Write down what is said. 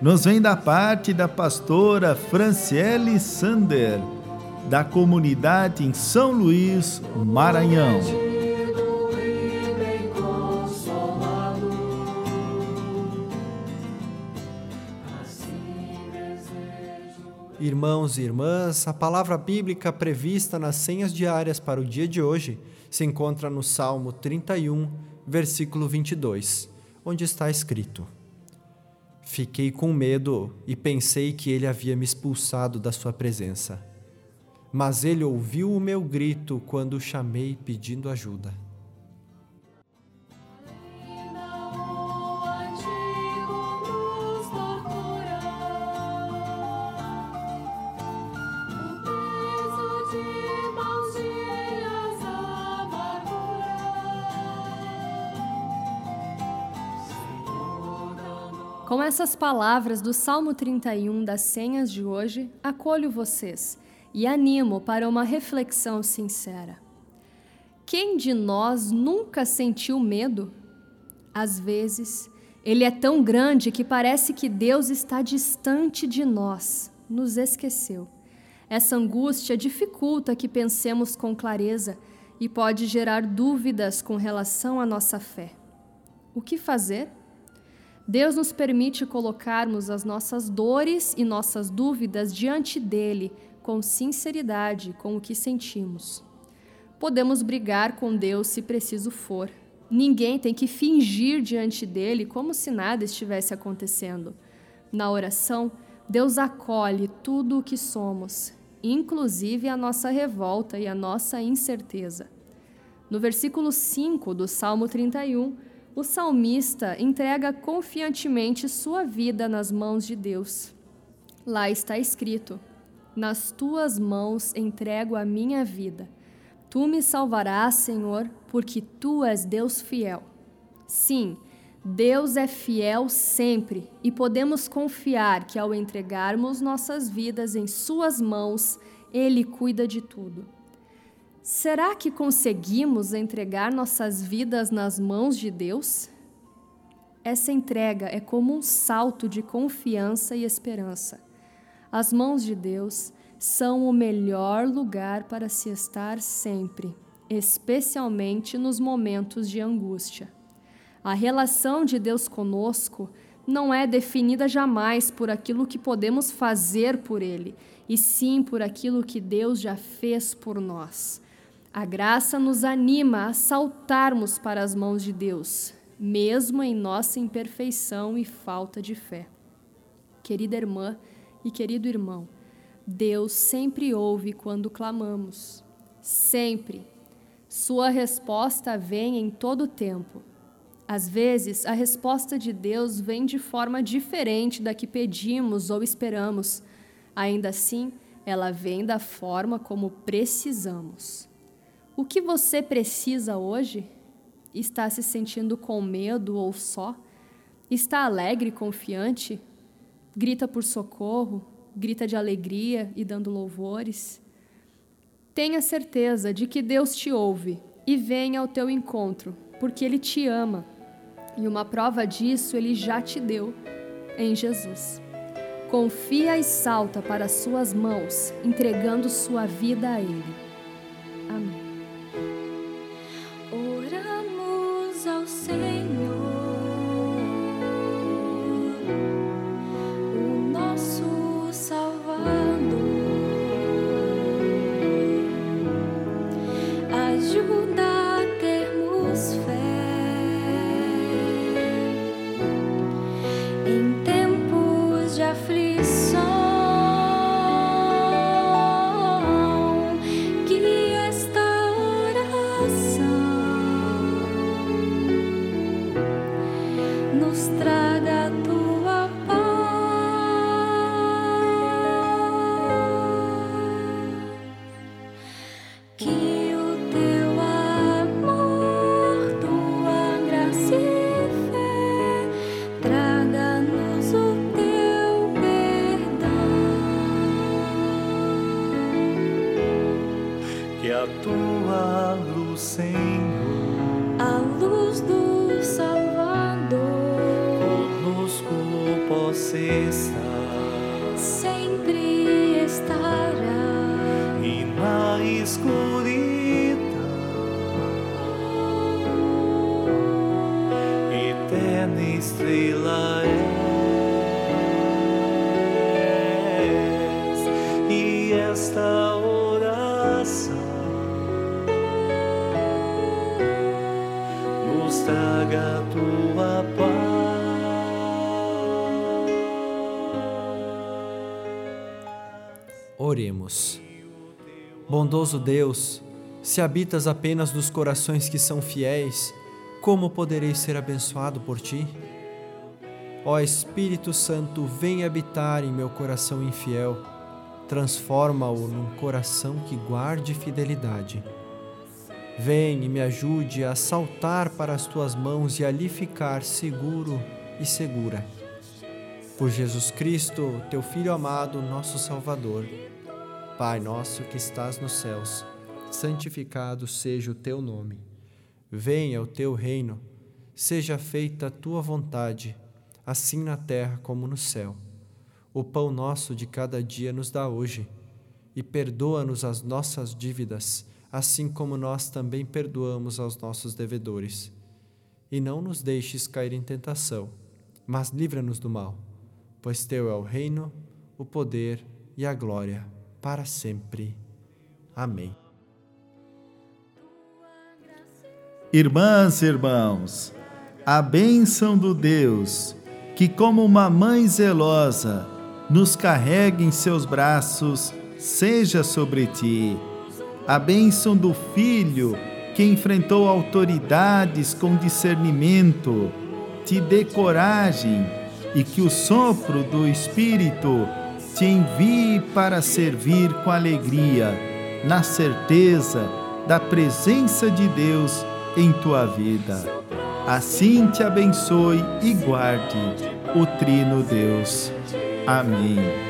nos vem da parte da pastora Franciele Sander, da comunidade em São Luís, Maranhão. Irmãos e irmãs, a palavra bíblica prevista nas senhas diárias para o dia de hoje se encontra no Salmo 31, versículo 22, onde está escrito: Fiquei com medo e pensei que ele havia me expulsado da sua presença. Mas ele ouviu o meu grito quando o chamei pedindo ajuda. Com essas palavras do Salmo 31 das senhas de hoje, acolho vocês e animo para uma reflexão sincera. Quem de nós nunca sentiu medo? Às vezes, ele é tão grande que parece que Deus está distante de nós, nos esqueceu. Essa angústia dificulta que pensemos com clareza e pode gerar dúvidas com relação à nossa fé. O que fazer? Deus nos permite colocarmos as nossas dores e nossas dúvidas diante dele com sinceridade com o que sentimos. Podemos brigar com Deus se preciso for. Ninguém tem que fingir diante dele como se nada estivesse acontecendo. Na oração, Deus acolhe tudo o que somos, inclusive a nossa revolta e a nossa incerteza. No versículo 5 do Salmo 31, o salmista entrega confiantemente sua vida nas mãos de Deus. Lá está escrito: Nas tuas mãos entrego a minha vida. Tu me salvarás, Senhor, porque tu és Deus fiel. Sim, Deus é fiel sempre e podemos confiar que ao entregarmos nossas vidas em Suas mãos, Ele cuida de tudo. Será que conseguimos entregar nossas vidas nas mãos de Deus? Essa entrega é como um salto de confiança e esperança. As mãos de Deus são o melhor lugar para se estar sempre, especialmente nos momentos de angústia. A relação de Deus conosco não é definida jamais por aquilo que podemos fazer por Ele, e sim por aquilo que Deus já fez por nós. A graça nos anima a saltarmos para as mãos de Deus, mesmo em nossa imperfeição e falta de fé. Querida irmã e querido irmão, Deus sempre ouve quando clamamos. Sempre. Sua resposta vem em todo o tempo. Às vezes, a resposta de Deus vem de forma diferente da que pedimos ou esperamos. Ainda assim, ela vem da forma como precisamos. O que você precisa hoje? Está se sentindo com medo ou só? Está alegre confiante? Grita por socorro? Grita de alegria e dando louvores? Tenha certeza de que Deus te ouve e vem ao teu encontro, porque Ele te ama. E uma prova disso Ele já te deu em Jesus. Confia e salta para as suas mãos, entregando sua vida a Ele. ao Senhor. A tua luz, Senhor, a luz do Salvador, conosco possa estar, sempre estará, e na escuridão, eterna estrela és, e esta nos traga a tua paz. Oremos. Bondoso Deus, se habitas apenas nos corações que são fiéis, como poderei ser abençoado por ti? Ó Espírito Santo, vem habitar em meu coração infiel, transforma-o num coração que guarde fidelidade. Vem e me ajude a saltar para as tuas mãos e ali ficar seguro e segura. Por Jesus Cristo, teu Filho amado, nosso Salvador. Pai nosso que estás nos céus, santificado seja o teu nome. Venha o teu reino, seja feita a tua vontade, assim na terra como no céu. O pão nosso de cada dia nos dá hoje, e perdoa-nos as nossas dívidas, assim como nós também perdoamos aos nossos devedores. E não nos deixes cair em tentação, mas livra-nos do mal, pois teu é o reino, o poder e a glória para sempre. Amém. Irmãs e irmãos, a bênção do Deus, que como uma mãe zelosa nos carrega em seus braços, seja sobre ti. A bênção do Filho, que enfrentou autoridades com discernimento, te dê coragem e que o sopro do Espírito te envie para servir com alegria, na certeza da presença de Deus em tua vida. Assim te abençoe e guarde o Trino Deus. Amém.